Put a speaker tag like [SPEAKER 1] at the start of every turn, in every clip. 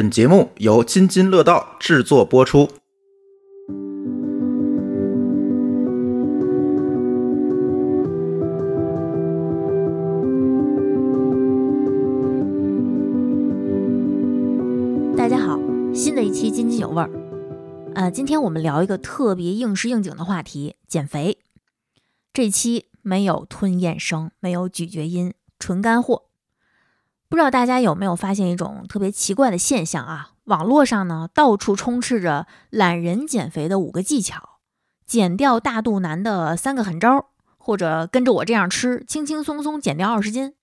[SPEAKER 1] 本节目由津津乐道制作播出。
[SPEAKER 2] 大家好，新的一期津津有味儿。呃，今天我们聊一个特别应时应景的话题——减肥。这期没有吞咽声，没有咀嚼音，纯干货。不知道大家有没有发现一种特别奇怪的现象啊？网络上呢，到处充斥着懒人减肥的五个技巧，减掉大肚腩的三个狠招，或者跟着我这样吃，轻轻松松减掉二十斤，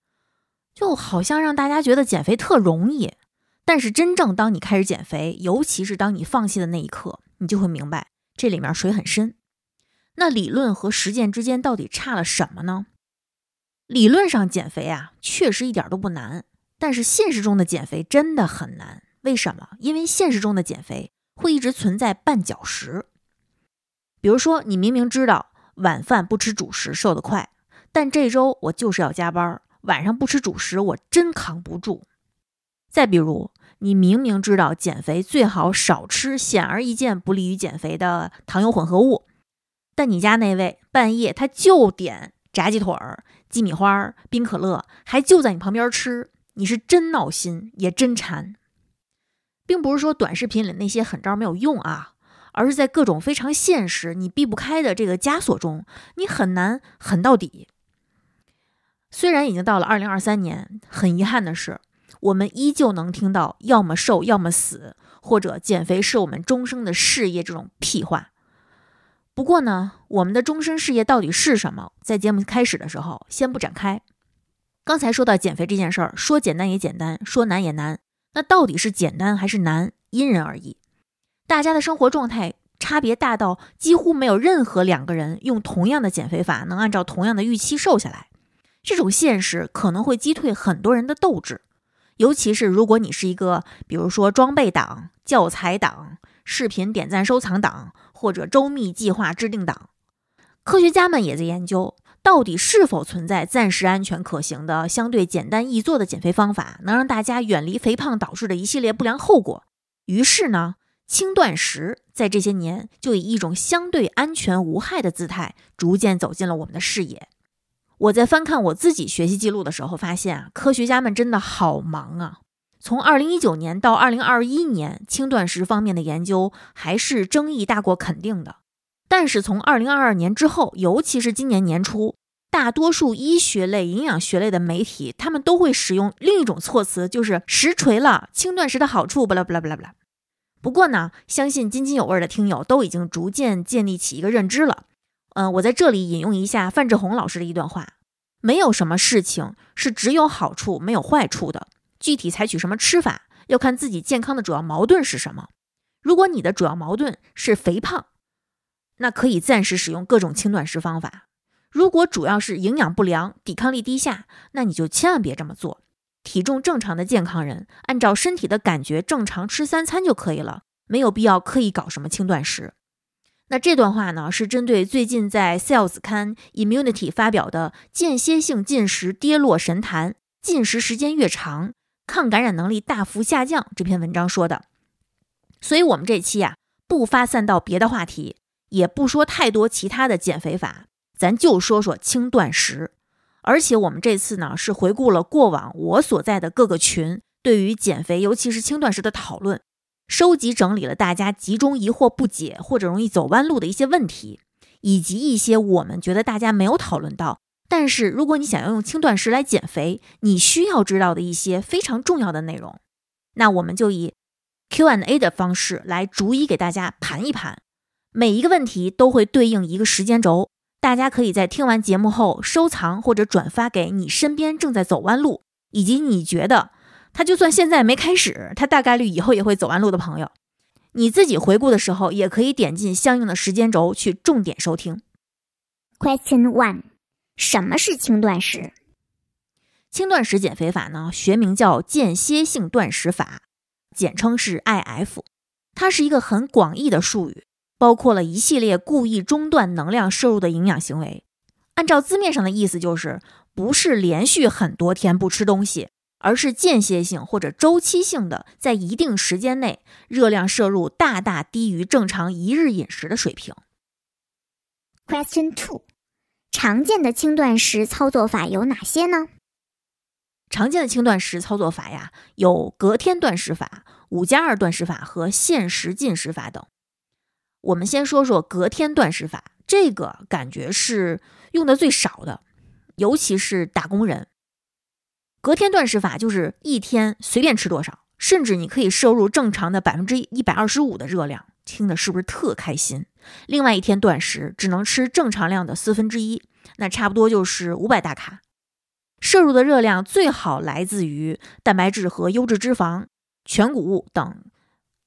[SPEAKER 2] 就好像让大家觉得减肥特容易。但是真正当你开始减肥，尤其是当你放弃的那一刻，你就会明白这里面水很深。那理论和实践之间到底差了什么呢？理论上减肥啊，确实一点都不难，但是现实中的减肥真的很难。为什么？因为现实中的减肥会一直存在绊脚石。比如说，你明明知道晚饭不吃主食瘦得快，但这周我就是要加班，晚上不吃主食我真扛不住。再比如，你明明知道减肥最好少吃显而易见不利于减肥的糖油混合物，但你家那位半夜他就点炸鸡腿儿、鸡米花、冰可乐，还就在你旁边吃，你是真闹心，也真馋。并不是说短视频里那些狠招没有用啊，而是在各种非常现实、你避不开的这个枷锁中，你很难狠到底。虽然已经到了二零二三年，很遗憾的是。我们依旧能听到“要么瘦，要么死”或者“减肥是我们终生的事业”这种屁话。不过呢，我们的终身事业到底是什么？在节目开始的时候，先不展开。刚才说到减肥这件事儿，说简单也简单，说难也难。那到底是简单还是难？因人而异。大家的生活状态差别大到几乎没有任何两个人用同样的减肥法能按照同样的预期瘦下来。这种现实可能会击退很多人的斗志。尤其是如果你是一个，比如说装备党、教材党、视频点赞收藏党，或者周密计划制定党，科学家们也在研究，到底是否存在暂时安全可行的、相对简单易做的减肥方法，能让大家远离肥胖导致的一系列不良后果。于是呢，轻断食在这些年就以一种相对安全无害的姿态，逐渐走进了我们的视野。我在翻看我自己学习记录的时候，发现啊，科学家们真的好忙啊！从二零一九年到二零二一年，轻断食方面的研究还是争议大过肯定的。但是从二零二二年之后，尤其是今年年初，大多数医学类、营养学类的媒体，他们都会使用另一种措辞，就是实锤了轻断食的好处，不啦不啦不啦不啦。不过呢，相信津津有味的听友都已经逐渐建立起一个认知了。嗯，我在这里引用一下范志红老师的一段话：没有什么事情是只有好处没有坏处的，具体采取什么吃法，要看自己健康的主要矛盾是什么。如果你的主要矛盾是肥胖，那可以暂时使用各种轻断食方法；如果主要是营养不良、抵抗力低下，那你就千万别这么做。体重正常的健康人，按照身体的感觉正常吃三餐就可以了，没有必要刻意搞什么轻断食。那这段话呢，是针对最近在《Cells》刊《Immunity》发表的“间歇性进食跌落神坛，进食时间越长，抗感染能力大幅下降”这篇文章说的。所以，我们这期啊，不发散到别的话题，也不说太多其他的减肥法，咱就说说轻断食。而且，我们这次呢，是回顾了过往我所在的各个群对于减肥，尤其是轻断食的讨论。收集整理了大家集中疑惑不解或者容易走弯路的一些问题，以及一些我们觉得大家没有讨论到，但是如果你想要用轻断食来减肥，你需要知道的一些非常重要的内容。那我们就以 Q&A 的方式来逐一给大家盘一盘，每一个问题都会对应一个时间轴，大家可以在听完节目后收藏或者转发给你身边正在走弯路，以及你觉得。他就算现在没开始，他大概率以后也会走弯路的朋友，你自己回顾的时候，也可以点进相应的时间轴去重点收听。
[SPEAKER 3] Question one：什么是轻断食？
[SPEAKER 2] 轻断食减肥法呢，学名叫间歇性断食法，简称是 IF。它是一个很广义的术语，包括了一系列故意中断能量摄入的营养行为。按照字面上的意思，就是不是连续很多天不吃东西。而是间歇性或者周期性的，在一定时间内热量摄入大大低于正常一日饮食的水平。
[SPEAKER 3] Question two，常见的轻断食操作法有哪些呢？
[SPEAKER 2] 常见的轻断食操作法呀，有隔天断食法、五加二断食法和限时进食法等。我们先说说隔天断食法，这个感觉是用的最少的，尤其是打工人。隔天断食法就是一天随便吃多少，甚至你可以摄入正常的百分之一百二十五的热量，听的是不是特开心？另外一天断食只能吃正常量的四分之一，那差不多就是五百大卡。摄入的热量最好来自于蛋白质和优质脂肪、全谷物等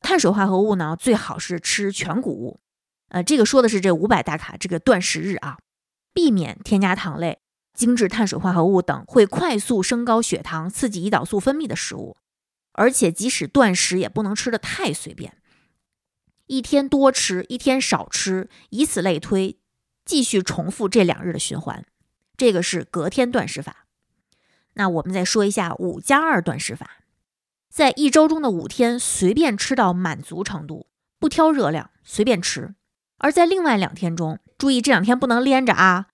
[SPEAKER 2] 碳水化合物呢，最好是吃全谷物。呃，这个说的是这五百大卡这个断食日啊，避免添加糖类、精致碳水化合物等会快速升高血糖、刺激胰岛素分泌的食物。而且即使断食也不能吃的太随便，一天多吃，一天少吃，以此类推，继续重复这两日的循环。这个是隔天断食法。那我们再说一下五加二断食法，在一周中的五天随便吃到满足程度，不挑热量，随便吃；而在另外两天中，注意这两天不能连着啊，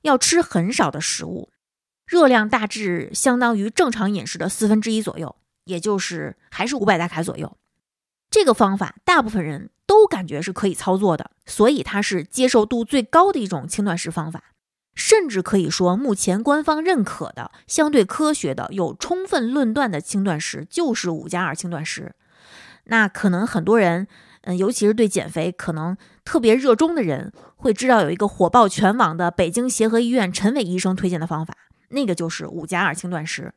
[SPEAKER 2] 要吃很少的食物，热量大致相当于正常饮食的四分之一左右，也就是还是五百大卡左右。这个方法大部分人都感觉是可以操作的，所以它是接受度最高的一种轻断食方法。甚至可以说，目前官方认可的、相对科学的、有充分论断的轻断食就是五加二轻断食。那可能很多人，嗯，尤其是对减肥可能特别热衷的人，会知道有一个火爆全网的北京协和医院陈伟医生推荐的方法，那个就是五加二轻断食。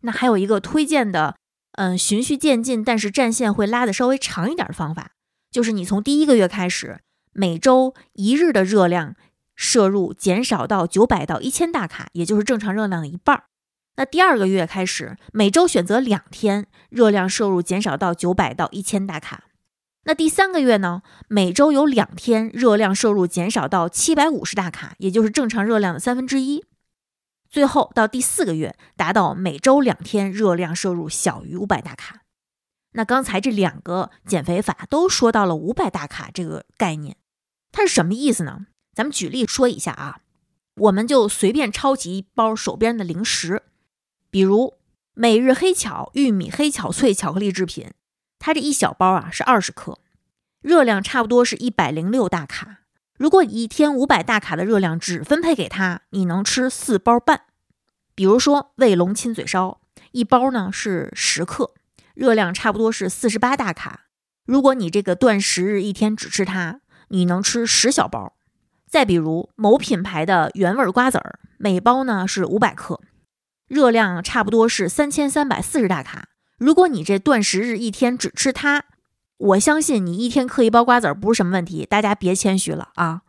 [SPEAKER 2] 那还有一个推荐的，嗯，循序渐进，但是战线会拉的稍微长一点的方法，就是你从第一个月开始，每周一日的热量。摄入减少到九百到一千大卡，也就是正常热量的一半儿。那第二个月开始，每周选择两天，热量摄入减少到九百到一千大卡。那第三个月呢，每周有两天，热量摄入减少到七百五十大卡，也就是正常热量的三分之一。最后到第四个月，达到每周两天，热量摄入小于五百大卡。那刚才这两个减肥法都说到了五百大卡这个概念，它是什么意思呢？咱们举例说一下啊，我们就随便抄起一包手边的零食，比如每日黑巧玉米黑巧脆巧克力制品，它这一小包啊是二十克，热量差不多是一百零六大卡。如果你一天五百大卡的热量只分配给它，你能吃四包半。比如说卫龙亲嘴烧，一包呢是十克，热量差不多是四十八大卡。如果你这个断食日一天只吃它，你能吃十小包。再比如某品牌的原味瓜子儿，每包呢是五百克，热量差不多是三千三百四十大卡。如果你这断食日一天只吃它，我相信你一天嗑一包瓜子儿不是什么问题。大家别谦虚了啊！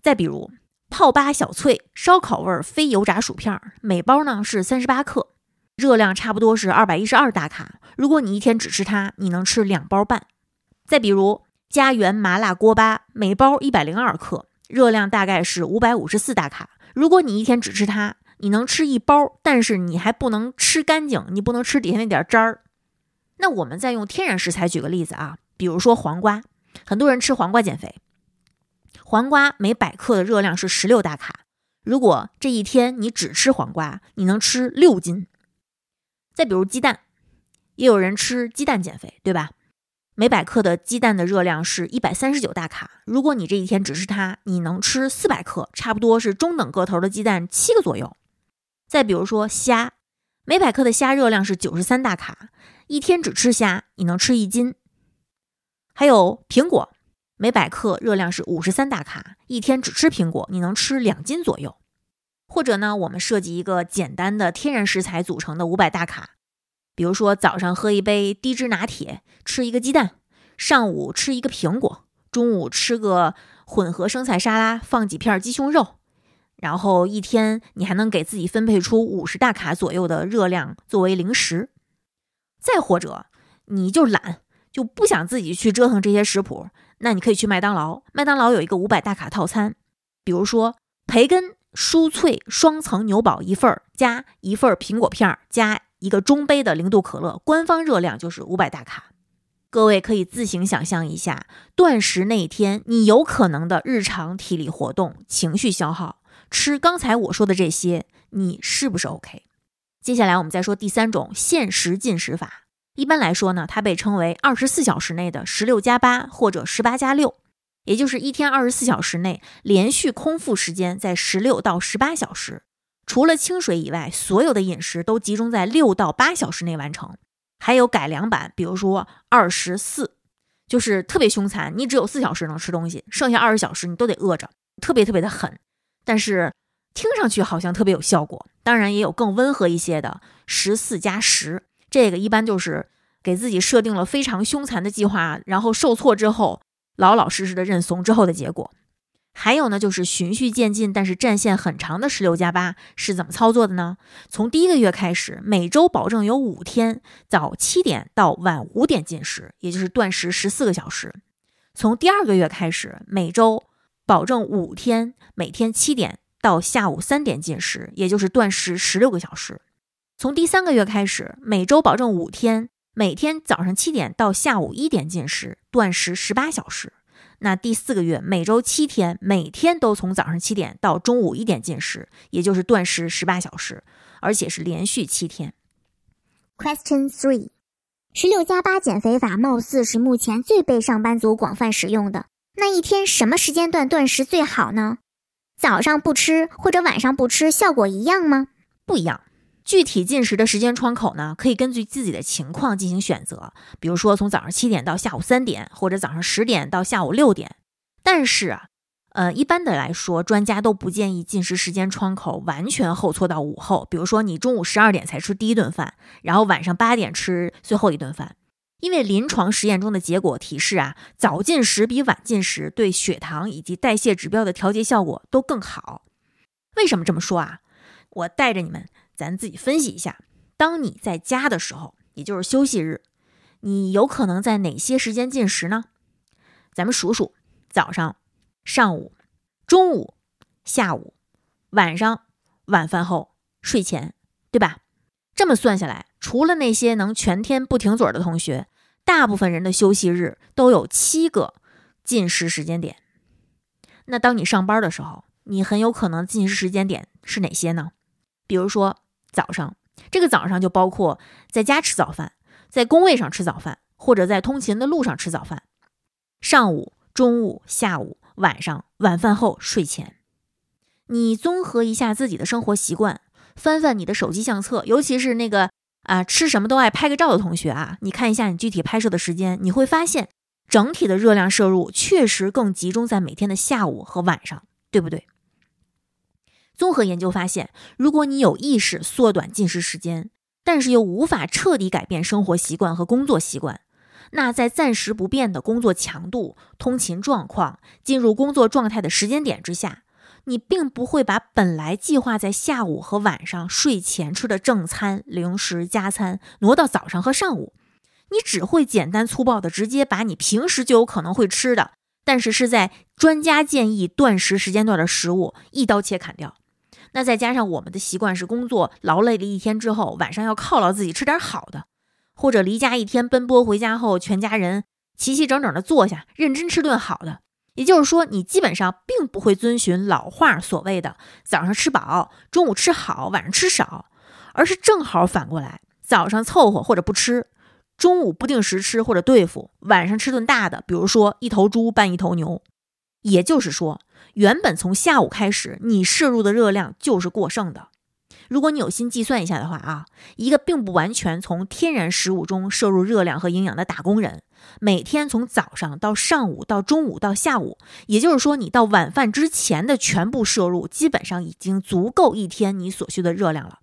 [SPEAKER 2] 再比如泡吧小脆烧烤味非油炸薯片，每包呢是三十八克，热量差不多是二百一十二大卡。如果你一天只吃它，你能吃两包半。再比如家园麻辣锅巴，每包一百零二克。热量大概是五百五十四大卡。如果你一天只吃它，你能吃一包，但是你还不能吃干净，你不能吃底下那点渣儿。那我们再用天然食材举个例子啊，比如说黄瓜，很多人吃黄瓜减肥，黄瓜每百克的热量是十六大卡。如果这一天你只吃黄瓜，你能吃六斤。再比如鸡蛋，也有人吃鸡蛋减肥，对吧？每百克的鸡蛋的热量是一百三十九大卡。如果你这一天只吃它，你能吃四百克，差不多是中等个头的鸡蛋七个左右。再比如说虾，每百克的虾热量是九十三大卡，一天只吃虾，你能吃一斤。还有苹果，每百克热量是五十三大卡，一天只吃苹果，你能吃两斤左右。或者呢，我们设计一个简单的天然食材组成的五百大卡。比如说，早上喝一杯低脂拿铁，吃一个鸡蛋；上午吃一个苹果；中午吃个混合生菜沙拉，放几片鸡胸肉。然后一天你还能给自己分配出五十大卡左右的热量作为零食。再或者，你就懒，就不想自己去折腾这些食谱，那你可以去麦当劳。麦当劳有一个五百大卡套餐，比如说培根。酥脆双层牛堡一份儿，加一份苹果片儿，加一个中杯的零度可乐，官方热量就是五百大卡。各位可以自行想象一下，断食那一天你有可能的日常体力活动、情绪消耗，吃刚才我说的这些，你是不是 OK？接下来我们再说第三种限时进食法。一般来说呢，它被称为二十四小时内的十六加八或者十八加六，也就是一天二十四小时内连续空腹时间在十六到十八小时，除了清水以外，所有的饮食都集中在六到八小时内完成。还有改良版，比如说二十四，就是特别凶残，你只有四小时能吃东西，剩下二十小时你都得饿着，特别特别的狠。但是听上去好像特别有效果。当然也有更温和一些的十四加十，这个一般就是给自己设定了非常凶残的计划，然后受挫之后老老实实的认怂之后的结果。还有呢，就是循序渐进，但是战线很长的十六加八是怎么操作的呢？从第一个月开始，每周保证有五天早七点到晚五点进食，也就是断食十四个小时。从第二个月开始，每周保证五天，每天七点到下午三点进食，也就是断食十六个小时。从第三个月开始，每周保证五天，每天早上七点到下午一点进食，断食十八小时。那第四个月，每周七天，每天都从早上七点到中午一点进食，也就是断食十八小时，而且是连续七天。
[SPEAKER 3] Question three：十六加八减肥法貌似是目前最被上班族广泛使用的。那一天什么时间段断食最好呢？早上不吃或者晚上不吃，效果一样吗？
[SPEAKER 2] 不一样。具体进食的时间窗口呢，可以根据自己的情况进行选择，比如说从早上七点到下午三点，或者早上十点到下午六点。但是啊，呃，一般的来说，专家都不建议进食时间窗口完全后错到午后。比如说你中午十二点才吃第一顿饭，然后晚上八点吃最后一顿饭，因为临床实验中的结果提示啊，早进食比晚进食对血糖以及代谢指标的调节效果都更好。为什么这么说啊？我带着你们。咱自己分析一下，当你在家的时候，也就是休息日，你有可能在哪些时间进食呢？咱们数数：早上、上午、中午、下午、晚上、晚饭后、睡前，对吧？这么算下来，除了那些能全天不停嘴的同学，大部分人的休息日都有七个进食时间点。那当你上班的时候，你很有可能进食时间点是哪些呢？比如说。早上，这个早上就包括在家吃早饭，在工位上吃早饭，或者在通勤的路上吃早饭。上午、中午、下午、晚上、晚饭后、睡前，你综合一下自己的生活习惯，翻翻你的手机相册，尤其是那个啊吃什么都爱拍个照的同学啊，你看一下你具体拍摄的时间，你会发现整体的热量摄入确实更集中在每天的下午和晚上，对不对？综合研究发现，如果你有意识缩短进食时间，但是又无法彻底改变生活习惯和工作习惯，那在暂时不变的工作强度、通勤状况、进入工作状态的时间点之下，你并不会把本来计划在下午和晚上睡前吃的正餐、零食、加餐挪到早上和上午，你只会简单粗暴的直接把你平时就有可能会吃的，但是是在专家建议断食时间段的食物一刀切砍掉。那再加上我们的习惯是工作劳累了一天之后，晚上要犒劳自己吃点好的，或者离家一天奔波回家后，全家人齐齐整整的坐下，认真吃顿好的。也就是说，你基本上并不会遵循老话所谓的早上吃饱，中午吃好，晚上吃少，而是正好反过来，早上凑合或者不吃，中午不定时吃或者对付，晚上吃顿大的，比如说一头猪拌一头牛。也就是说。原本从下午开始，你摄入的热量就是过剩的。如果你有心计算一下的话啊，一个并不完全从天然食物中摄入热量和营养的打工人，每天从早上到上午到中午到下午，也就是说你到晚饭之前的全部摄入，基本上已经足够一天你所需的热量了。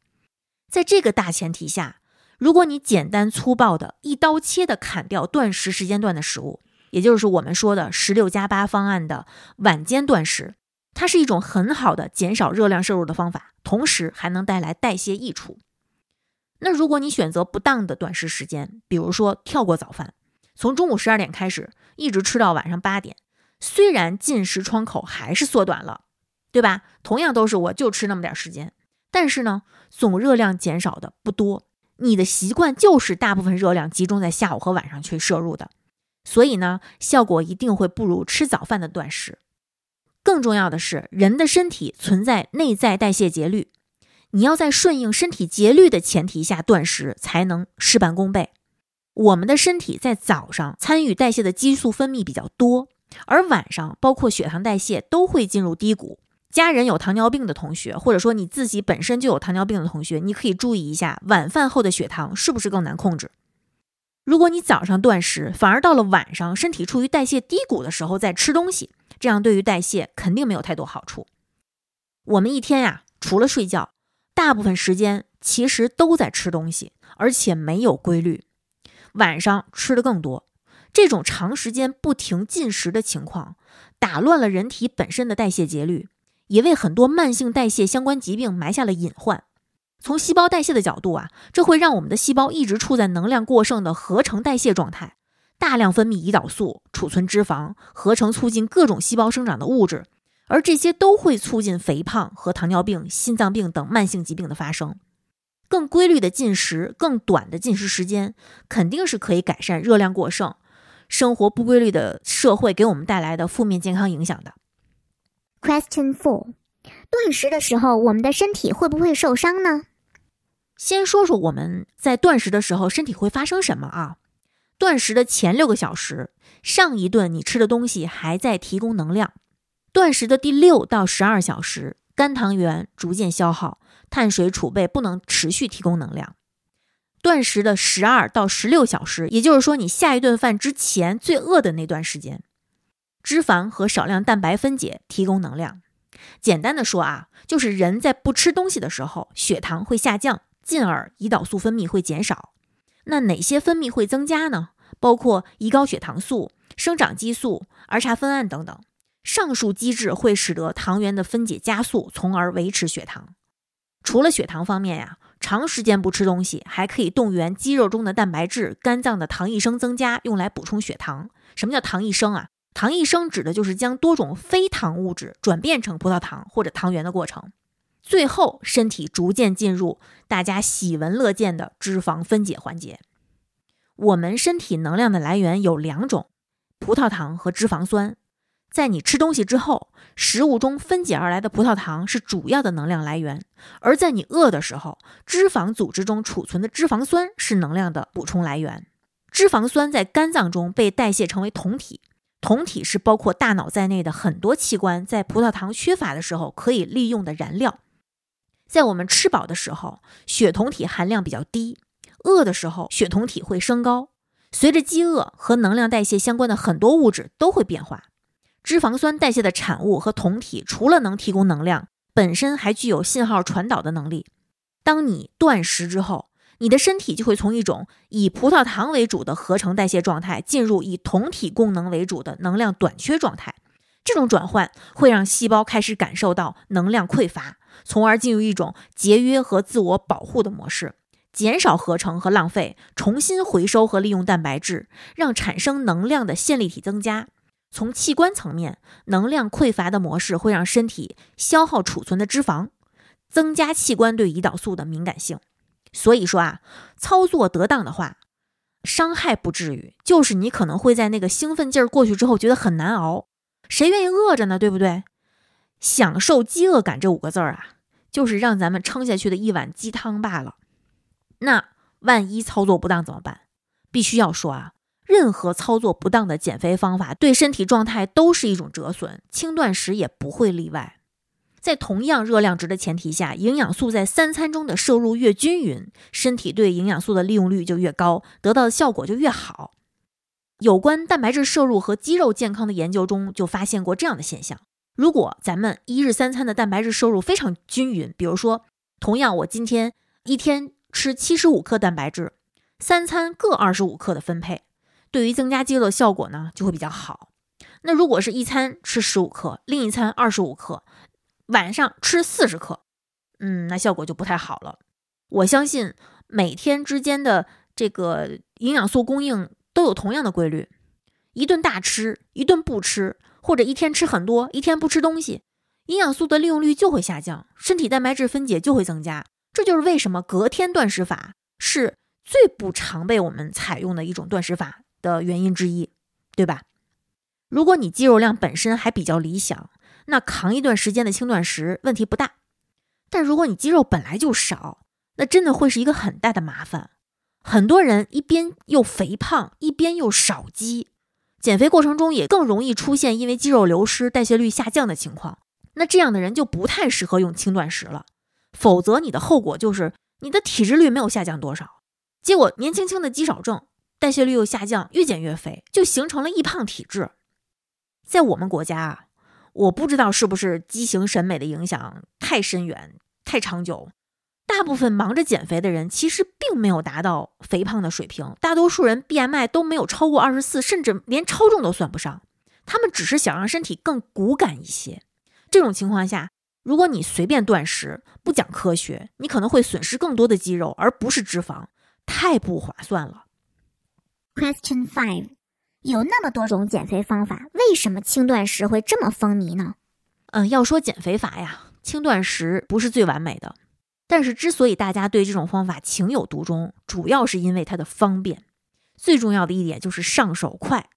[SPEAKER 2] 在这个大前提下，如果你简单粗暴的一刀切的砍掉断食时间段的食物，也就是我们说的十六加八方案的晚间断食，它是一种很好的减少热量摄入的方法，同时还能带来代谢益处。那如果你选择不当的断食时间，比如说跳过早饭，从中午十二点开始一直吃到晚上八点，虽然进食窗口还是缩短了，对吧？同样都是我就吃那么点时间，但是呢，总热量减少的不多。你的习惯就是大部分热量集中在下午和晚上去摄入的，所以呢，效果一定会不如吃早饭的断食。更重要的是，人的身体存在内在代谢节律，你要在顺应身体节律的前提下断食，才能事半功倍。我们的身体在早上参与代谢的激素分泌比较多，而晚上包括血糖代谢都会进入低谷。家人有糖尿病的同学，或者说你自己本身就有糖尿病的同学，你可以注意一下晚饭后的血糖是不是更难控制。如果你早上断食，反而到了晚上身体处于代谢低谷的时候再吃东西，这样对于代谢肯定没有太多好处。我们一天呀，除了睡觉，大部分时间其实都在吃东西，而且没有规律。晚上吃的更多，这种长时间不停进食的情况，打乱了人体本身的代谢节律。也为很多慢性代谢相关疾病埋下了隐患。从细胞代谢的角度啊，这会让我们的细胞一直处在能量过剩的合成代谢状态，大量分泌胰岛素、储存脂肪、合成促进各种细胞生长的物质，而这些都会促进肥胖和糖尿病、心脏病等慢性疾病的发生。更规律的进食、更短的进食时间，肯定是可以改善热量过剩、生活不规律的社会给我们带来的负面健康影响的。
[SPEAKER 3] Question four：断食的时候，我们的身体会不会受伤呢？
[SPEAKER 2] 先说说我们在断食的时候身体会发生什么啊？断食的前六个小时，上一顿你吃的东西还在提供能量；断食的第六到十二小时，肝糖原逐渐消耗，碳水储备不能持续提供能量；断食的十二到十六小时，也就是说你下一顿饭之前最饿的那段时间。脂肪和少量蛋白分解提供能量。简单的说啊，就是人在不吃东西的时候，血糖会下降，进而胰岛素分泌会减少。那哪些分泌会增加呢？包括胰高血糖素、生长激素、儿茶酚胺等等。上述机制会使得糖原的分解加速，从而维持血糖。除了血糖方面呀，长时间不吃东西还可以动员肌肉中的蛋白质、肝脏的糖异生增加，用来补充血糖。什么叫糖异生啊？糖异生指的就是将多种非糖物质转变成葡萄糖或者糖原的过程，最后身体逐渐进入大家喜闻乐见的脂肪分解环节。我们身体能量的来源有两种：葡萄糖和脂肪酸。在你吃东西之后，食物中分解而来的葡萄糖是主要的能量来源；而在你饿的时候，脂肪组织中储存的脂肪酸是能量的补充来源。脂肪酸在肝脏中被代谢成为酮体。酮体是包括大脑在内的很多器官在葡萄糖缺乏的时候可以利用的燃料。在我们吃饱的时候，血酮体含量比较低；饿的时候，血酮体会升高。随着饥饿和能量代谢相关的很多物质都会变化。脂肪酸代谢的产物和酮体除了能提供能量，本身还具有信号传导的能力。当你断食之后，你的身体就会从一种以葡萄糖为主的合成代谢状态，进入以酮体功能为主的能量短缺状态。这种转换会让细胞开始感受到能量匮乏，从而进入一种节约和自我保护的模式，减少合成和浪费，重新回收和利用蛋白质，让产生能量的线粒体增加。从器官层面，能量匮乏的模式会让身体消耗储存的脂肪，增加器官对胰岛素的敏感性。所以说啊，操作得当的话，伤害不至于，就是你可能会在那个兴奋劲儿过去之后觉得很难熬。谁愿意饿着呢？对不对？享受饥饿感这五个字儿啊，就是让咱们撑下去的一碗鸡汤罢了。那万一操作不当怎么办？必须要说啊，任何操作不当的减肥方法对身体状态都是一种折损，轻断食也不会例外。在同样热量值的前提下，营养素在三餐中的摄入越均匀，身体对营养素的利用率就越高，得到的效果就越好。有关蛋白质摄入和肌肉健康的研究中就发现过这样的现象：如果咱们一日三餐的蛋白质摄入非常均匀，比如说，同样我今天一天吃七十五克蛋白质，三餐各二十五克的分配，对于增加肌肉的效果呢就会比较好。那如果是一餐吃十五克，另一餐二十五克。晚上吃四十克，嗯，那效果就不太好了。我相信每天之间的这个营养素供应都有同样的规律，一顿大吃，一顿不吃，或者一天吃很多，一天不吃东西，营养素的利用率就会下降，身体蛋白质分解就会增加。这就是为什么隔天断食法是最不常被我们采用的一种断食法的原因之一，对吧？如果你肌肉量本身还比较理想，那扛一段时间的轻断食问题不大。但如果你肌肉本来就少，那真的会是一个很大的麻烦。很多人一边又肥胖，一边又少肌，减肥过程中也更容易出现因为肌肉流失、代谢率下降的情况。那这样的人就不太适合用轻断食了，否则你的后果就是你的体脂率没有下降多少，结果年轻轻的肌少症，代谢率又下降，越减越肥，就形成了易胖体质。在我们国家啊，我不知道是不是畸形审美的影响太深远、太长久。大部分忙着减肥的人，其实并没有达到肥胖的水平。大多数人 BMI 都没有超过二十四，甚至连超重都算不上。他们只是想让身体更骨感一些。这种情况下，如果你随便断食，不讲科学，你可能会损失更多的肌肉，而不是脂肪，太不划算了。
[SPEAKER 3] Question five。有那么多种减肥方法，为什么轻断食会这么风靡呢？
[SPEAKER 2] 嗯，要说减肥法呀，轻断食不是最完美的。但是之所以大家对这种方法情有独钟，主要是因为它的方便。最重要的一点就是上手快。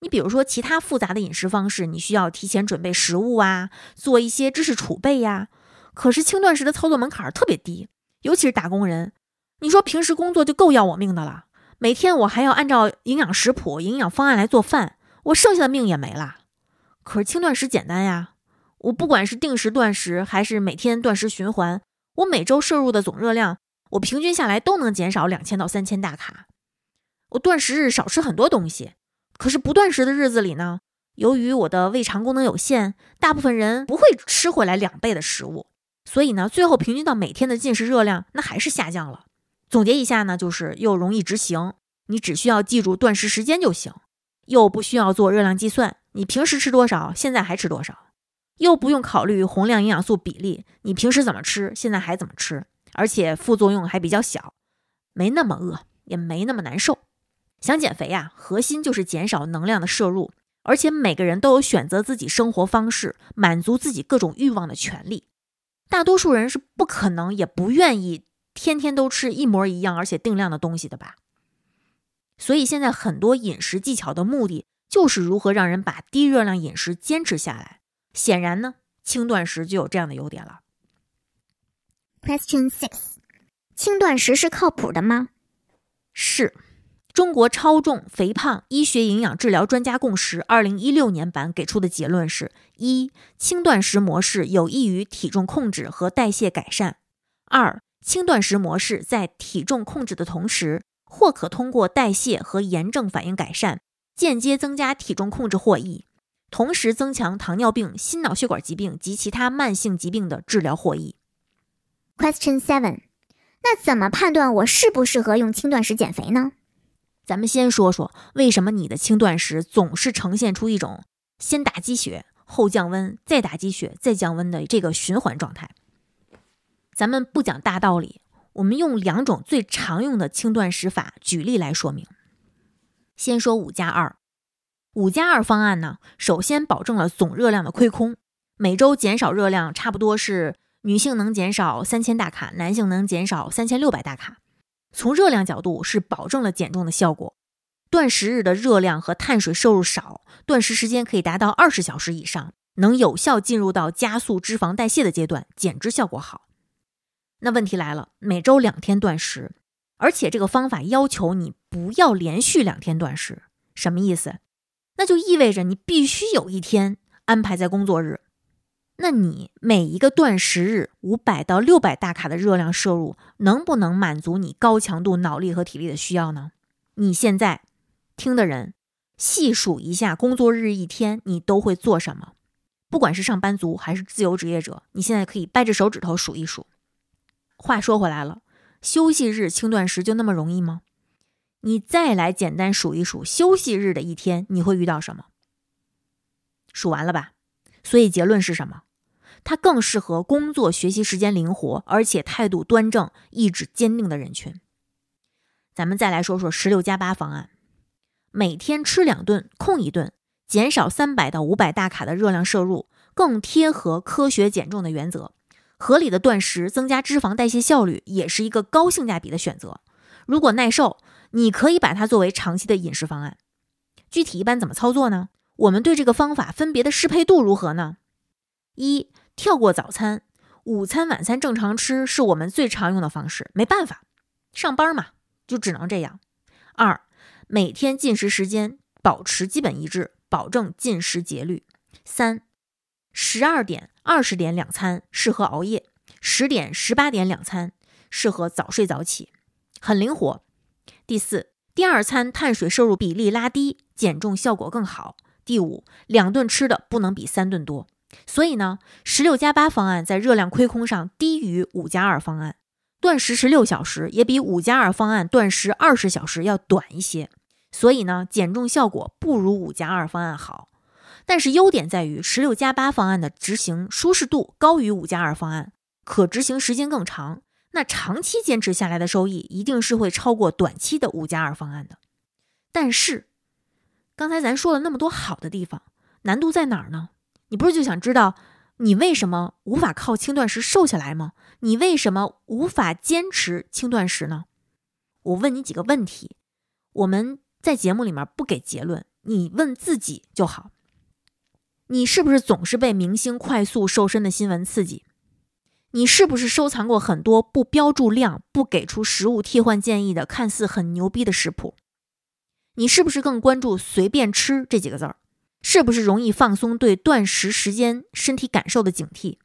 [SPEAKER 2] 你比如说其他复杂的饮食方式，你需要提前准备食物啊，做一些知识储备呀。可是轻断食的操作门槛特别低，尤其是打工人，你说平时工作就够要我命的了。每天我还要按照营养食谱、营养方案来做饭，我剩下的命也没了。可是轻断食简单呀，我不管是定时断食还是每天断食循环，我每周摄入的总热量，我平均下来都能减少两千到三千大卡。我断食日少吃很多东西，可是不断食的日子里呢，由于我的胃肠功能有限，大部分人不会吃回来两倍的食物，所以呢，最后平均到每天的进食热量那还是下降了。总结一下呢，就是又容易执行，你只需要记住断食时间就行，又不需要做热量计算，你平时吃多少，现在还吃多少，又不用考虑宏量营养素比例，你平时怎么吃，现在还怎么吃，而且副作用还比较小，没那么饿，也没那么难受。想减肥呀，核心就是减少能量的摄入，而且每个人都有选择自己生活方式、满足自己各种欲望的权利，大多数人是不可能也不愿意。天天都吃一模一样而且定量的东西的吧？所以现在很多饮食技巧的目的就是如何让人把低热量饮食坚持下来。显然呢，轻断食就有这样的优点了。
[SPEAKER 3] Question six：轻断食是靠谱的吗？
[SPEAKER 2] 是中国超重肥胖医学营养治疗专家共识二零一六年版给出的结论是：一、轻断食模式有益于体重控制和代谢改善；二。轻断食模式在体重控制的同时，或可通过代谢和炎症反应改善，间接增加体重控制获益，同时增强糖尿病、心脑血管疾病及其他慢性疾病的治疗获益。
[SPEAKER 3] Question seven，那怎么判断我适不适合用轻断食减肥呢？
[SPEAKER 2] 咱们先说说为什么你的轻断食总是呈现出一种先打鸡血后降温，再打鸡血再降温的这个循环状态。咱们不讲大道理，我们用两种最常用的轻断食法举例来说明。先说五加二，五加二方案呢，首先保证了总热量的亏空，每周减少热量差不多是女性能减少三千大卡，男性能减少三千六百大卡。从热量角度是保证了减重的效果，断食日的热量和碳水摄入少，断食时间可以达到二十小时以上，能有效进入到加速脂肪代谢的阶段，减脂效果好。那问题来了，每周两天断食，而且这个方法要求你不要连续两天断食，什么意思？那就意味着你必须有一天安排在工作日。那你每一个断食日五百到六百大卡的热量摄入，能不能满足你高强度脑力和体力的需要呢？你现在听的人，细数一下工作日一天你都会做什么？不管是上班族还是自由职业者，你现在可以掰着手指头数一数。话说回来了，休息日轻断食就那么容易吗？你再来简单数一数休息日的一天，你会遇到什么？数完了吧？所以结论是什么？它更适合工作、学习时间灵活，而且态度端正、意志坚定的人群。咱们再来说说十六加八方案，每天吃两顿，空一顿，减少三百到五百大卡的热量摄入，更贴合科学减重的原则。合理的断食增加脂肪代谢效率，也是一个高性价比的选择。如果耐受，你可以把它作为长期的饮食方案。具体一般怎么操作呢？我们对这个方法分别的适配度如何呢？一跳过早餐，午餐、晚餐正常吃是我们最常用的方式，没办法，上班嘛，就只能这样。二每天进食时间保持基本一致，保证进食节律。三十二点、二十点两餐适合熬夜，十点、十八点两餐适合早睡早起，很灵活。第四，第二餐碳水摄入比例拉低，减重效果更好。第五，两顿吃的不能比三顿多。所以呢，十六加八方案在热量亏空上低于五加二方案，断食十六小时也比五加二方案断食二十小时要短一些。所以呢，减重效果不如五加二方案好。但是优点在于十六加八方案的执行舒适度高于五加二方案，可执行时间更长。那长期坚持下来的收益一定是会超过短期的五加二方案的。但是，刚才咱说了那么多好的地方，难度在哪儿呢？你不是就想知道你为什么无法靠轻断食瘦下来吗？你为什么无法坚持轻断食呢？我问你几个问题，我们在节目里面不给结论，你问自己就好。你是不是总是被明星快速瘦身的新闻刺激？你是不是收藏过很多不标注量、不给出食物替换建议的看似很牛逼的食谱？你是不是更关注“随便吃”这几个字儿？是不是容易放松对断食时间身体感受的警惕？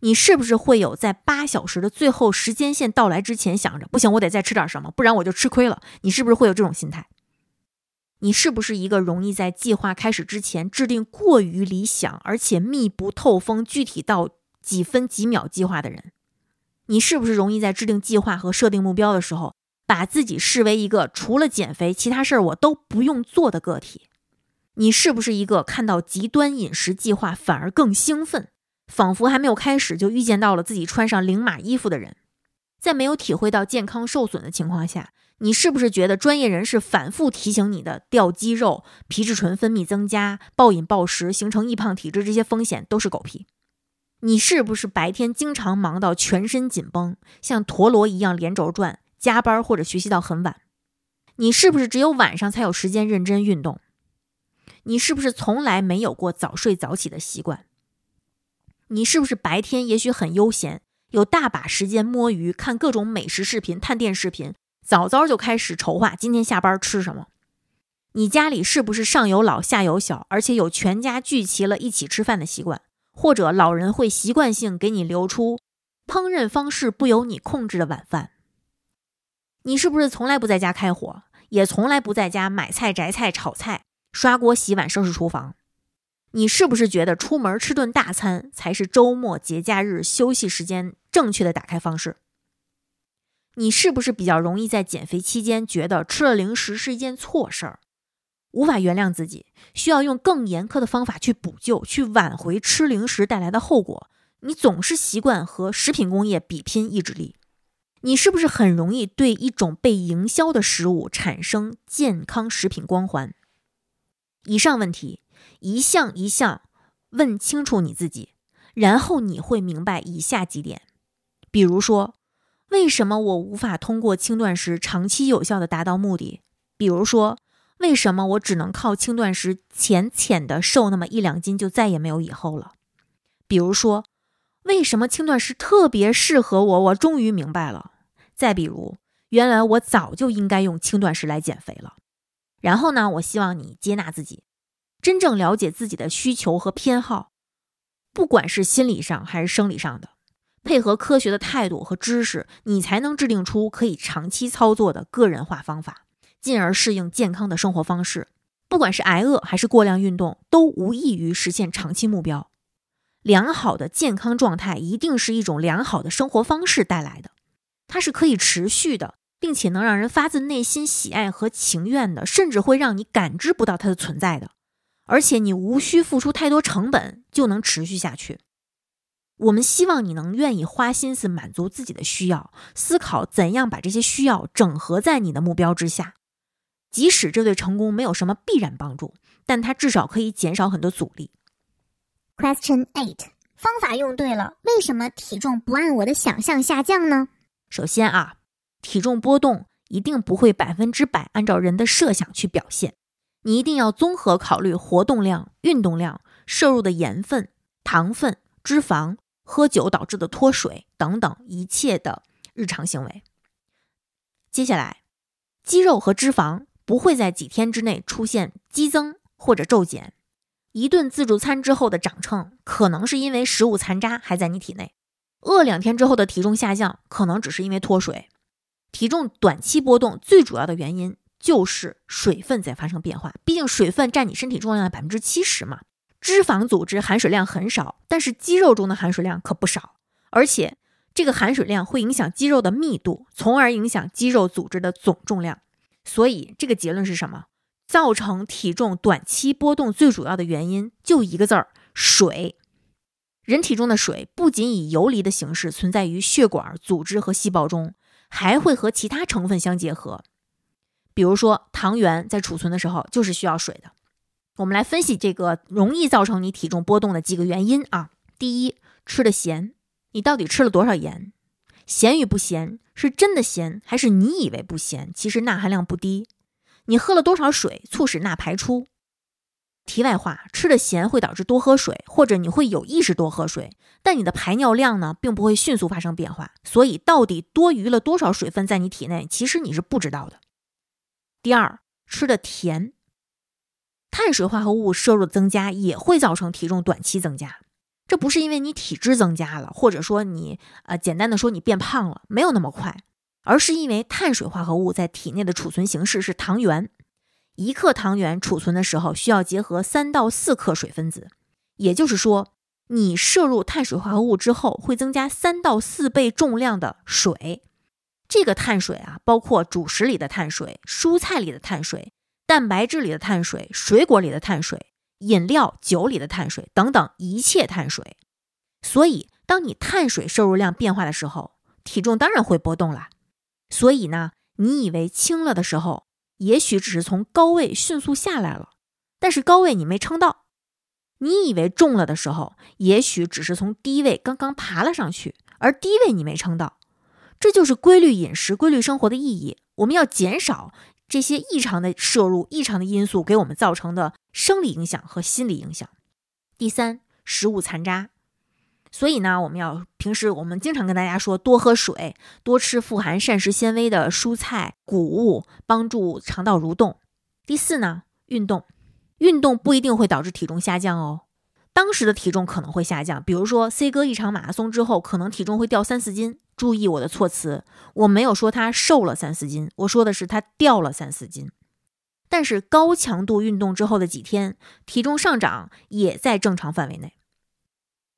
[SPEAKER 2] 你是不是会有在八小时的最后时间线到来之前想着“不行，我得再吃点什么，不然我就吃亏了”？你是不是会有这种心态？你是不是一个容易在计划开始之前制定过于理想而且密不透风、具体到几分几秒计划的人？你是不是容易在制定计划和设定目标的时候，把自己视为一个除了减肥其他事儿我都不用做的个体？你是不是一个看到极端饮食计划反而更兴奋，仿佛还没有开始就预见到了自己穿上零码衣服的人？在没有体会到健康受损的情况下？你是不是觉得专业人士反复提醒你的掉肌肉、皮质醇分泌增加、暴饮暴食形成易胖体质这些风险都是狗屁？你是不是白天经常忙到全身紧绷，像陀螺一样连轴转，加班或者学习到很晚？你是不是只有晚上才有时间认真运动？你是不是从来没有过早睡早起的习惯？你是不是白天也许很悠闲，有大把时间摸鱼、看各种美食视频、探店视频？早早就开始筹划今天下班吃什么。你家里是不是上有老下有小，而且有全家聚齐了一起吃饭的习惯？或者老人会习惯性给你留出烹饪方式不由你控制的晚饭？你是不是从来不在家开火，也从来不在家买菜摘菜炒菜刷锅洗碗收拾厨房？你是不是觉得出门吃顿大餐才是周末节假日休息时间正确的打开方式？你是不是比较容易在减肥期间觉得吃了零食是一件错事儿，无法原谅自己，需要用更严苛的方法去补救、去挽回吃零食带来的后果？你总是习惯和食品工业比拼意志力。你是不是很容易对一种被营销的食物产生健康食品光环？以上问题一项一项问清楚你自己，然后你会明白以下几点，比如说。为什么我无法通过轻断食长期有效的达到目的？比如说，为什么我只能靠轻断食浅浅的瘦那么一两斤就再也没有以后了？比如说，为什么轻断食特别适合我？我终于明白了。再比如，原来我早就应该用轻断食来减肥了。然后呢？我希望你接纳自己，真正了解自己的需求和偏好，不管是心理上还是生理上的。配合科学的态度和知识，你才能制定出可以长期操作的个人化方法，进而适应健康的生活方式。不管是挨饿还是过量运动，都无异于实现长期目标。良好的健康状态一定是一种良好的生活方式带来的，它是可以持续的，并且能让人发自内心喜爱和情愿的，甚至会让你感知不到它的存在的。而且你无需付出太多成本就能持续下去。我们希望你能愿意花心思满足自己的需要，思考怎样把这些需要整合在你的目标之下。即使这对成功没有什么必然帮助，但它至少可以减少很多阻力。
[SPEAKER 3] Question eight：方法用对了，为什么体重不按我的想象下降呢？
[SPEAKER 2] 首先啊，体重波动一定不会百分之百按照人的设想去表现。你一定要综合考虑活动量、运动量、摄入的盐分、糖分、脂肪、喝酒导致的脱水等等一切的日常行为。接下来，肌肉和脂肪不会在几天之内出现激增或者骤减。一顿自助餐之后的长秤，可能是因为食物残渣还在你体内；饿两天之后的体重下降，可能只是因为脱水。体重短期波动最主要的原因。就是水分在发生变化，毕竟水分占你身体重量的百分之七十嘛。脂肪组织含水量很少，但是肌肉中的含水量可不少，而且这个含水量会影响肌肉的密度，从而影响肌肉组织的总重量。所以这个结论是什么？造成体重短期波动最主要的原因就一个字儿：水。人体中的水不仅以游离的形式存在于血管、组织和细胞中，还会和其他成分相结合。比如说，糖原在储存的时候就是需要水的。我们来分析这个容易造成你体重波动的几个原因啊。第一，吃的咸，你到底吃了多少盐？咸与不咸是真的咸，还是你以为不咸？其实钠含量不低。你喝了多少水，促使钠排出？题外话，吃的咸会导致多喝水，或者你会有意识多喝水，但你的排尿量呢，并不会迅速发生变化。所以，到底多余了多少水分在你体内，其实你是不知道的。第二，吃的甜，碳水化合物摄入增加也会造成体重短期增加。这不是因为你体质增加了，或者说你呃简单的说你变胖了，没有那么快，而是因为碳水化合物在体内的储存形式是糖原，一克糖原储存的时候需要结合三到四克水分子，也就是说，你摄入碳水化合物之后会增加三到四倍重量的水。这个碳水啊，包括主食里的碳水、蔬菜里的碳水、蛋白质里的碳水、水果里的碳水、饮料、酒里的碳水等等一切碳水。所以，当你碳水摄入量变化的时候，体重当然会波动啦。所以呢，你以为轻了的时候，也许只是从高位迅速下来了，但是高位你没撑到；你以为重了的时候，也许只是从低位刚刚爬了上去，而低位你没撑到。这就是规律饮食、规律生活的意义。我们要减少这些异常的摄入、异常的因素给我们造成的生理影响和心理影响。第三，食物残渣。所以呢，我们要平时我们经常跟大家说，多喝水，多吃富含膳食纤维的蔬菜、谷物，帮助肠道蠕动。第四呢，运动。运动不一定会导致体重下降哦。当时的体重可能会下降，比如说 C 哥一场马拉松之后，可能体重会掉三四斤。注意我的措辞，我没有说他瘦了三四斤，我说的是他掉了三四斤。但是高强度运动之后的几天，体重上涨也在正常范围内。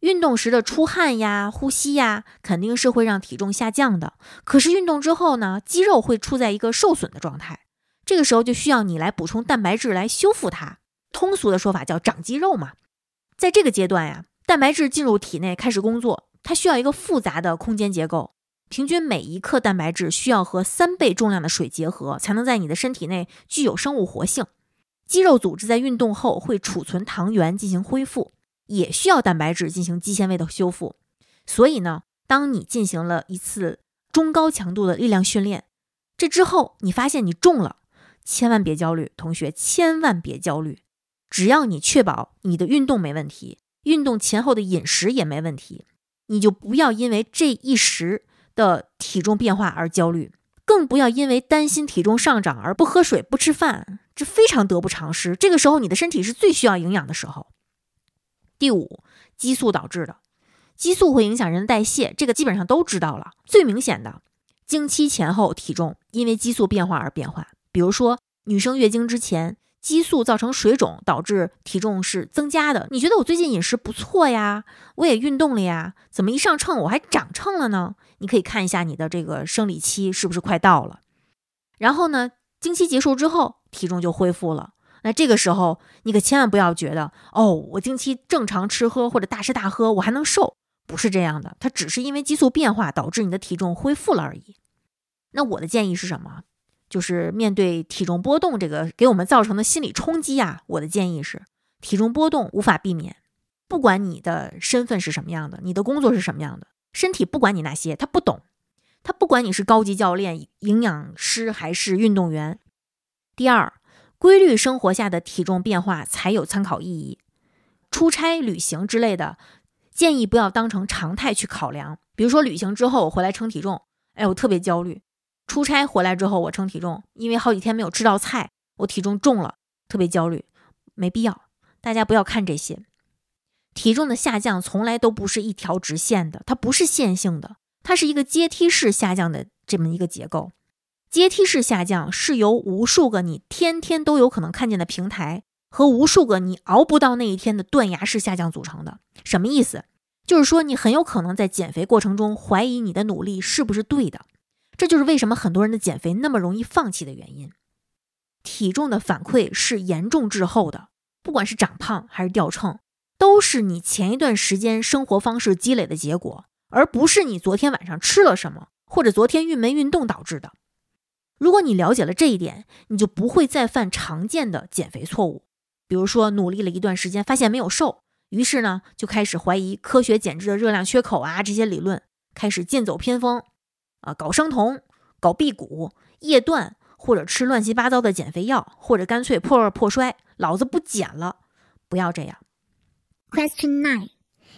[SPEAKER 2] 运动时的出汗呀、呼吸呀，肯定是会让体重下降的。可是运动之后呢，肌肉会处在一个受损的状态，这个时候就需要你来补充蛋白质来修复它。通俗的说法叫长肌肉嘛。在这个阶段呀，蛋白质进入体内开始工作。它需要一个复杂的空间结构，平均每一克蛋白质需要和三倍重量的水结合，才能在你的身体内具有生物活性。肌肉组织在运动后会储存糖原进行恢复，也需要蛋白质进行肌纤维的修复。所以呢，当你进行了一次中高强度的力量训练，这之后你发现你重了，千万别焦虑，同学千万别焦虑，只要你确保你的运动没问题，运动前后的饮食也没问题。你就不要因为这一时的体重变化而焦虑，更不要因为担心体重上涨而不喝水、不吃饭，这非常得不偿失。这个时候，你的身体是最需要营养的时候。第五，激素导致的，激素会影响人的代谢，这个基本上都知道了。最明显的，经期前后体重因为激素变化而变化，比如说女生月经之前。激素造成水肿，导致体重是增加的。你觉得我最近饮食不错呀，我也运动了呀，怎么一上秤我还长秤了呢？你可以看一下你的这个生理期是不是快到了。然后呢，经期结束之后，体重就恢复了。那这个时候，你可千万不要觉得哦，我经期正常吃喝或者大吃大喝，我还能瘦，不是这样的。它只是因为激素变化导致你的体重恢复了而已。那我的建议是什么？就是面对体重波动这个给我们造成的心理冲击啊，我的建议是，体重波动无法避免，不管你的身份是什么样的，你的工作是什么样的，身体不管你那些，他不懂。他不管你是高级教练、营养师还是运动员。第二，规律生活下的体重变化才有参考意义。出差、旅行之类的，建议不要当成常态去考量。比如说，旅行之后我回来称体重，哎，我特别焦虑；出差回来之后我称体重，因为好几天没有吃到菜，我体重重了，特别焦虑。没必要，大家不要看这些。体重的下降从来都不是一条直线的，它不是线性的，它是一个阶梯式下降的这么一个结构。阶梯式下降是由无数个你天天都有可能看见的平台和无数个你熬不到那一天的断崖式下降组成的。什么意思？就是说你很有可能在减肥过程中怀疑你的努力是不是对的。这就是为什么很多人的减肥那么容易放弃的原因。体重的反馈是严重滞后的，不管是长胖还是掉秤，都是你前一段时间生活方式积累的结果，而不是你昨天晚上吃了什么或者昨天运没运动导致的。如果你了解了这一点，你就不会再犯常见的减肥错误，比如说努力了一段时间，发现没有瘦，于是呢就开始怀疑科学减脂的热量缺口啊这些理论，开始剑走偏锋，啊搞生酮、搞辟谷、夜断，或者吃乱七八糟的减肥药，或者干脆破罐破摔，老子不减了，不要这样。
[SPEAKER 3] Question nine，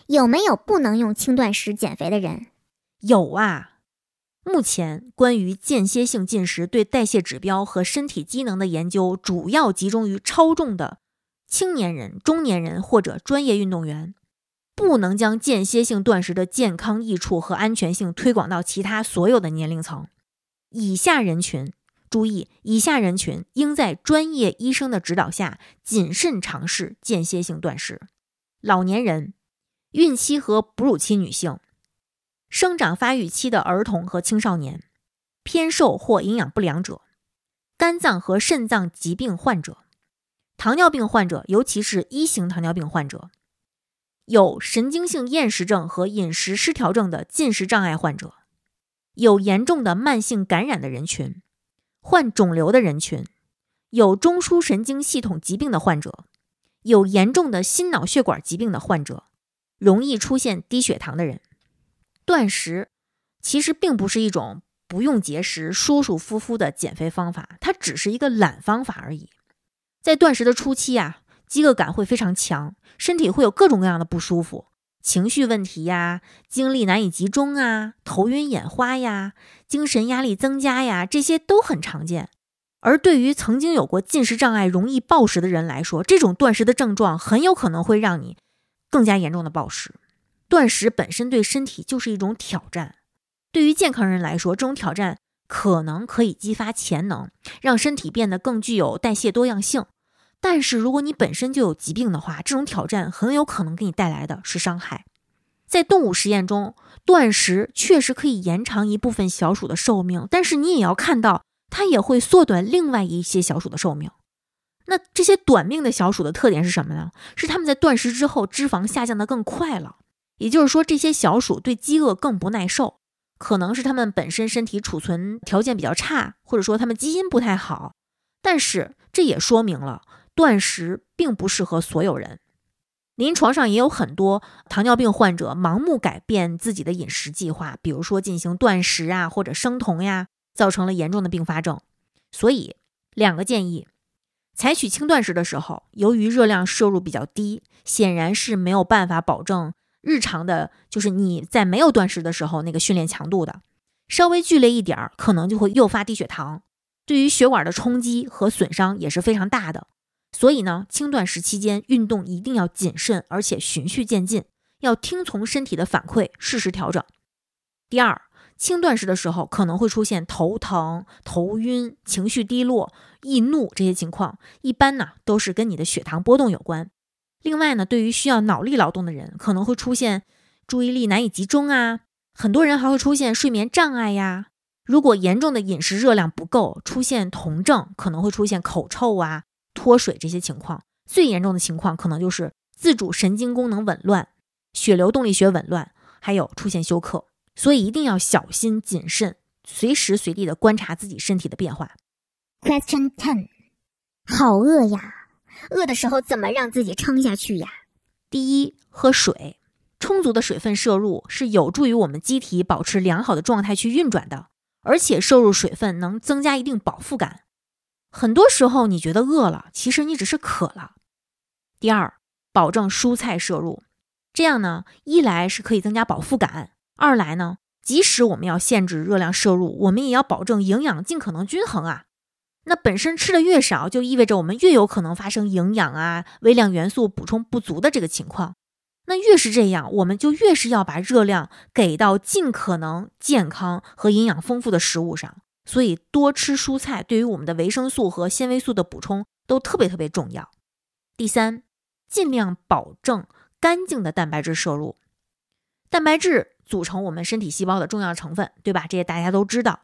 [SPEAKER 3] 有没有不能用轻断食减肥的人？
[SPEAKER 2] 有啊。目前，关于间歇性进食对代谢指标和身体机能的研究，主要集中于超重的青年人、中年人或者专业运动员，不能将间歇性断食的健康益处和安全性推广到其他所有的年龄层。以下人群注意，以下人群应在专业医生的指导下谨慎尝试间歇性断食：老年人、孕期和哺乳期女性。生长发育期的儿童和青少年，偏瘦或营养不良者，肝脏和肾脏疾病患者，糖尿病患者，尤其是一型糖尿病患者，有神经性厌食症和饮食失调症的进食障碍患者，有严重的慢性感染的人群，患肿瘤的人群，有中枢神经系统疾病的患者，有严重的心脑血管疾病的患者，容易出现低血糖的人。断食其实并不是一种不用节食、舒舒服服的减肥方法，它只是一个懒方法而已。在断食的初期啊，饥饿感会非常强，身体会有各种各样的不舒服，情绪问题呀，精力难以集中啊，头晕眼花呀，精神压力增加呀，这些都很常见。而对于曾经有过进食障碍、容易暴食的人来说，这种断食的症状很有可能会让你更加严重的暴食。断食本身对身体就是一种挑战，对于健康人来说，这种挑战可能可以激发潜能，让身体变得更具有代谢多样性。但是，如果你本身就有疾病的话，这种挑战很有可能给你带来的是伤害。在动物实验中，断食确实可以延长一部分小鼠的寿命，但是你也要看到，它也会缩短另外一些小鼠的寿命。那这些短命的小鼠的特点是什么呢？是它们在断食之后脂肪下降的更快了。也就是说，这些小鼠对饥饿更不耐受，可能是它们本身身体储存条件比较差，或者说它们基因不太好。但是这也说明了断食并不适合所有人。临床上也有很多糖尿病患者盲目改变自己的饮食计划，比如说进行断食啊或者生酮呀，造成了严重的并发症。所以，两个建议：采取轻断食的时候，由于热量摄入比较低，显然是没有办法保证。日常的，就是你在没有断食的时候，那个训练强度的稍微剧烈一点儿，可能就会诱发低血糖，对于血管的冲击和损伤也是非常大的。所以呢，轻断食期间运动一定要谨慎，而且循序渐进，要听从身体的反馈，适时调整。第二，轻断食的时候可能会出现头疼、头晕、情绪低落、易怒这些情况，一般呢都是跟你的血糖波动有关。另外呢，对于需要脑力劳动的人，可能会出现注意力难以集中啊，很多人还会出现睡眠障碍呀。如果严重的饮食热量不够，出现酮症，可能会出现口臭啊、脱水这些情况。最严重的情况可能就是自主神经功能紊乱、血流动力学紊乱，还有出现休克。所以一定要小心谨慎，随时随地的观察自己身体的变化。
[SPEAKER 3] Question ten，好饿呀。饿的时候怎么让自己撑下去呀？
[SPEAKER 2] 第一，喝水，充足的水分摄入是有助于我们机体保持良好的状态去运转的，而且摄入水分能增加一定饱腹感。很多时候你觉得饿了，其实你只是渴了。第二，保证蔬菜摄入，这样呢，一来是可以增加饱腹感，二来呢，即使我们要限制热量摄入，我们也要保证营养尽可能均衡啊。那本身吃的越少，就意味着我们越有可能发生营养啊、微量元素补充不足的这个情况。那越是这样，我们就越是要把热量给到尽可能健康和营养丰富的食物上。所以多吃蔬菜对于我们的维生素和纤维素的补充都特别特别重要。第三，尽量保证干净的蛋白质摄入。蛋白质组成我们身体细胞的重要成分，对吧？这些大家都知道。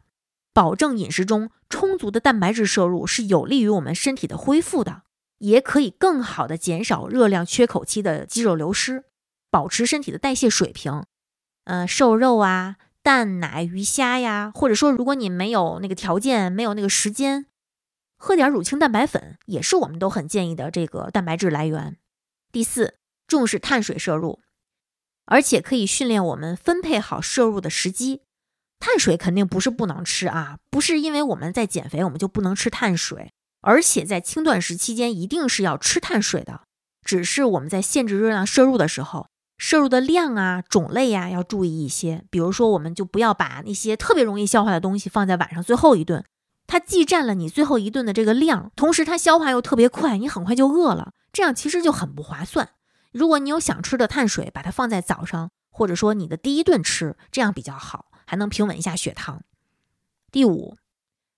[SPEAKER 2] 保证饮食中充足的蛋白质摄入是有利于我们身体的恢复的，也可以更好的减少热量缺口期的肌肉流失，保持身体的代谢水平。嗯，瘦肉啊、蛋奶、鱼虾呀，或者说如果你没有那个条件、没有那个时间，喝点乳清蛋白粉也是我们都很建议的这个蛋白质来源。第四，重视碳水摄入，而且可以训练我们分配好摄入的时机。碳水肯定不是不能吃啊，不是因为我们在减肥，我们就不能吃碳水，而且在轻断食期间一定是要吃碳水的。只是我们在限制热量摄入的时候，摄入的量啊、种类呀要注意一些。比如说，我们就不要把那些特别容易消化的东西放在晚上最后一顿，它既占了你最后一顿的这个量，同时它消化又特别快，你很快就饿了，这样其实就很不划算。如果你有想吃的碳水，把它放在早上，或者说你的第一顿吃，这样比较好。还能平稳一下血糖。第五，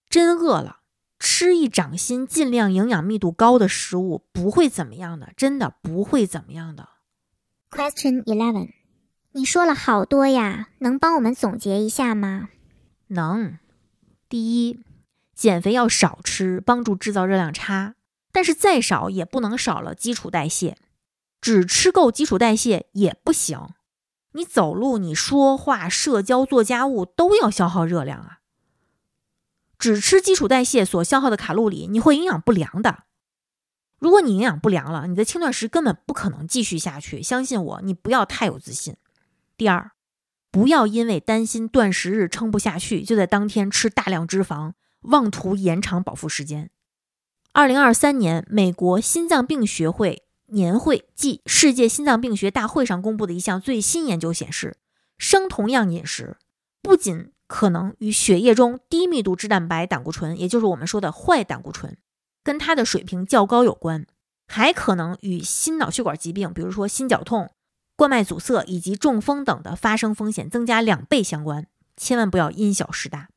[SPEAKER 2] 真饿了，吃一掌心尽量营养密度高的食物不会怎么样的，真的不会怎么样的。
[SPEAKER 3] Question eleven，你说了好多呀，能帮我们总结一下吗？
[SPEAKER 2] 能。第一，减肥要少吃，帮助制造热量差，但是再少也不能少了基础代谢，只吃够基础代谢也不行。你走路、你说话、社交、做家务都要消耗热量啊！只吃基础代谢所消耗的卡路里，你会营养不良的。如果你营养不良了，你的轻断食根本不可能继续下去。相信我，你不要太有自信。第二，不要因为担心断食日撑不下去，就在当天吃大量脂肪，妄图延长饱腹时间。二零二三年，美国心脏病学会。年会暨世界心脏病学大会上公布的一项最新研究显示，生酮样饮食不仅可能与血液中低密度脂蛋白胆固醇，也就是我们说的坏胆固醇，跟它的水平较高有关，还可能与心脑血管疾病，比如说心绞痛、冠脉阻塞以及中风等的发生风险增加两倍相关。千万不要因小失大。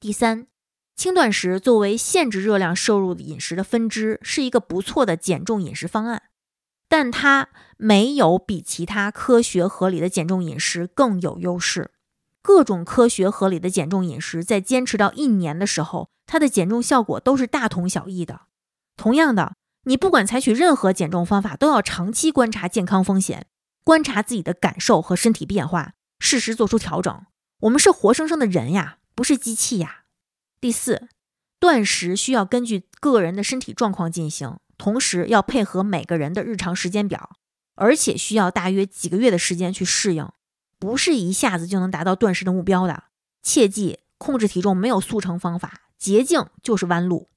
[SPEAKER 2] 第三，轻断食作为限制热量摄入的饮食的分支，是一个不错的减重饮食方案。但它没有比其他科学合理的减重饮食更有优势。各种科学合理的减重饮食在坚持到一年的时候，它的减重效果都是大同小异的。同样的，你不管采取任何减重方法，都要长期观察健康风险，观察自己的感受和身体变化，适时做出调整。我们是活生生的人呀，不是机器呀。第四，断食需要根据个人的身体状况进行。同时要配合每个人的日常时间表，而且需要大约几个月的时间去适应，不是一下子就能达到断食的目标的。切记，控制体重没有速成方法，捷径就是弯路。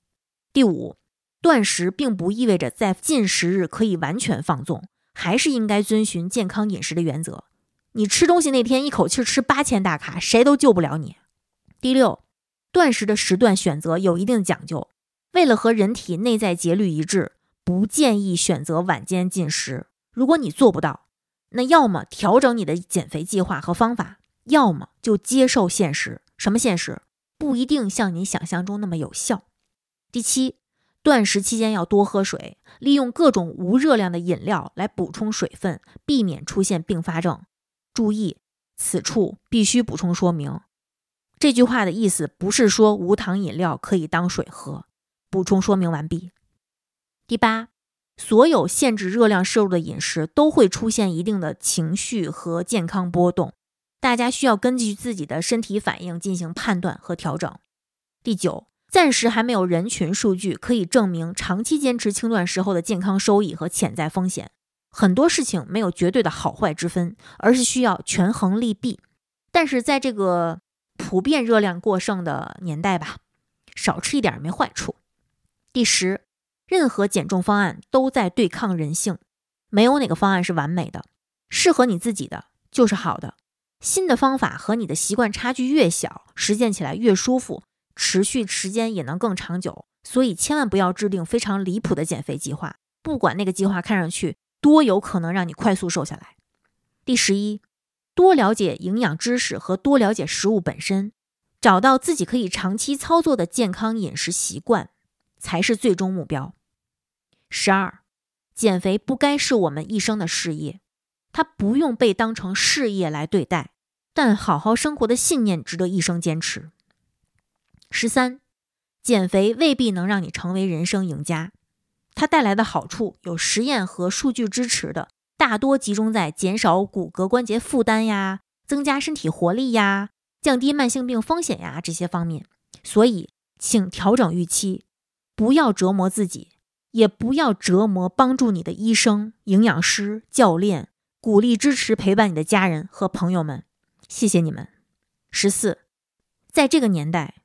[SPEAKER 2] 第五，断食并不意味着在进食日可以完全放纵，还是应该遵循健康饮食的原则。你吃东西那天一口气吃八千大卡，谁都救不了你。第六，断食的时段选择有一定讲究。为了和人体内在节律一致，不建议选择晚间进食。如果你做不到，那要么调整你的减肥计划和方法，要么就接受现实。什么现实？不一定像你想象中那么有效。第七，断食期间要多喝水，利用各种无热量的饮料来补充水分，避免出现并发症。注意，此处必须补充说明，这句话的意思不是说无糖饮料可以当水喝。补充说明完毕。第八，所有限制热量摄入的饮食都会出现一定的情绪和健康波动，大家需要根据自己的身体反应进行判断和调整。第九，暂时还没有人群数据可以证明长期坚持轻断食后的健康收益和潜在风险。很多事情没有绝对的好坏之分，而是需要权衡利弊。但是在这个普遍热量过剩的年代吧，少吃一点没坏处。第十，任何减重方案都在对抗人性，没有哪个方案是完美的，适合你自己的就是好的。新的方法和你的习惯差距越小，实践起来越舒服，持续时间也能更长久。所以千万不要制定非常离谱的减肥计划，不管那个计划看上去多有可能让你快速瘦下来。第十一，多了解营养知识和多了解食物本身，找到自己可以长期操作的健康饮食习惯。才是最终目标。十二，减肥不该是我们一生的事业，它不用被当成事业来对待。但好好生活的信念值得一生坚持。十三，减肥未必能让你成为人生赢家，它带来的好处有实验和数据支持的，大多集中在减少骨骼关节负担呀、增加身体活力呀、降低慢性病风险呀这些方面。所以，请调整预期。不要折磨自己，也不要折磨帮助你的医生、营养师、教练，鼓励、支持、陪伴你的家人和朋友们，谢谢你们。十四，在这个年代，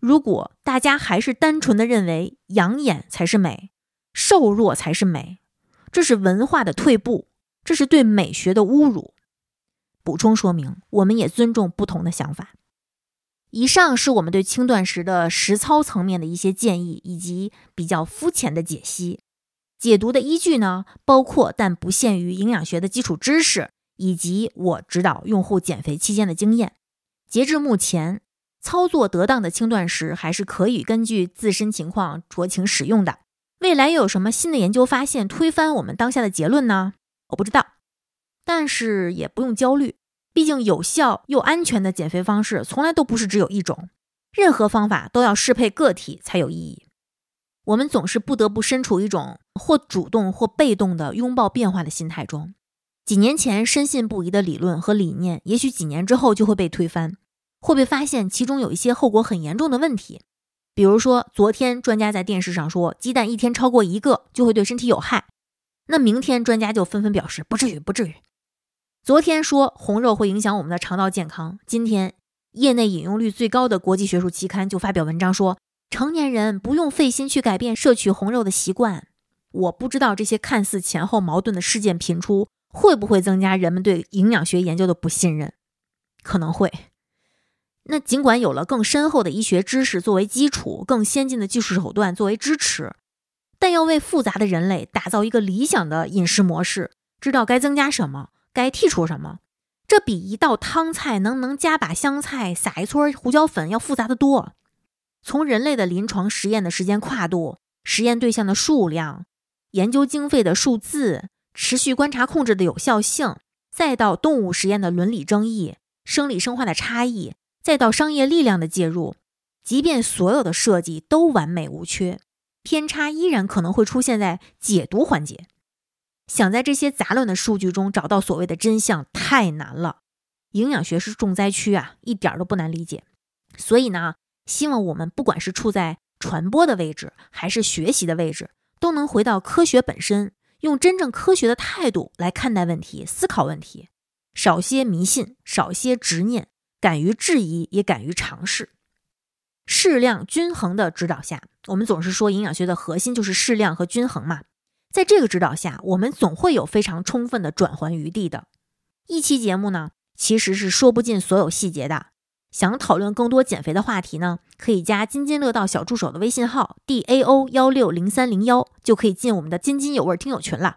[SPEAKER 2] 如果大家还是单纯的认为养眼才是美，瘦弱才是美，这是文化的退步，这是对美学的侮辱。补充说明，我们也尊重不同的想法。以上是我们对轻断食的实操层面的一些建议，以及比较肤浅的解析。解读的依据呢，包括但不限于营养学的基础知识，以及我指导用户减肥期间的经验。截至目前，操作得当的轻断食还是可以根据自身情况酌情使用的。未来又有什么新的研究发现推翻我们当下的结论呢？我不知道，但是也不用焦虑。毕竟，有效又安全的减肥方式从来都不是只有一种，任何方法都要适配个体才有意义。我们总是不得不身处一种或主动或被动的拥抱变化的心态中。几年前深信不疑的理论和理念，也许几年之后就会被推翻，会被发现其中有一些后果很严重的问题。比如说，昨天专家在电视上说鸡蛋一天超过一个就会对身体有害，那明天专家就纷纷表示不至于，不至于。昨天说红肉会影响我们的肠道健康，今天业内引用率最高的国际学术期刊就发表文章说，成年人不用费心去改变摄取红肉的习惯。我不知道这些看似前后矛盾的事件频出，会不会增加人们对营养学研究的不信任？可能会。那尽管有了更深厚的医学知识作为基础，更先进的技术手段作为支持，但要为复杂的人类打造一个理想的饮食模式，知道该增加什么。该剔除什么？这比一道汤菜能能加把香菜、撒一撮胡椒粉要复杂的多。从人类的临床实验的时间跨度、实验对象的数量、研究经费的数字、持续观察控制的有效性，再到动物实验的伦理争议、生理生化的差异，再到商业力量的介入，即便所有的设计都完美无缺，偏差依然可能会出现在解读环节。想在这些杂乱的数据中找到所谓的真相太难了，营养学是重灾区啊，一点都不难理解。所以呢，希望我们不管是处在传播的位置，还是学习的位置，都能回到科学本身，用真正科学的态度来看待问题、思考问题，少些迷信，少些执念，敢于质疑，也敢于尝试。适量均衡的指导下，我们总是说营养学的核心就是适量和均衡嘛。在这个指导下，我们总会有非常充分的转换余地的。一期节目呢，其实是说不尽所有细节的。想讨论更多减肥的话题呢，可以加津津乐道小助手的微信号 d a o 幺六零三零幺，就可以进我们的津津有味听友群了。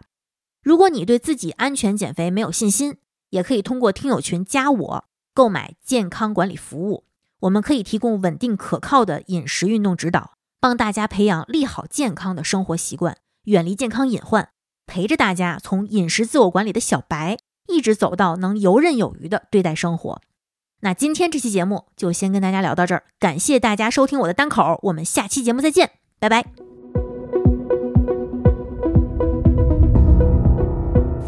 [SPEAKER 2] 如果你对自己安全减肥没有信心，也可以通过听友群加我购买健康管理服务。我们可以提供稳定可靠的饮食运动指导，帮大家培养利好健康的生活习惯。远离健康隐患，陪着大家从饮食自我管理的小白，一直走到能游刃有余的对待生活。那今天这期节目就先跟大家聊到这儿，感谢大家收听我的单口，我们下期节目再见，拜拜。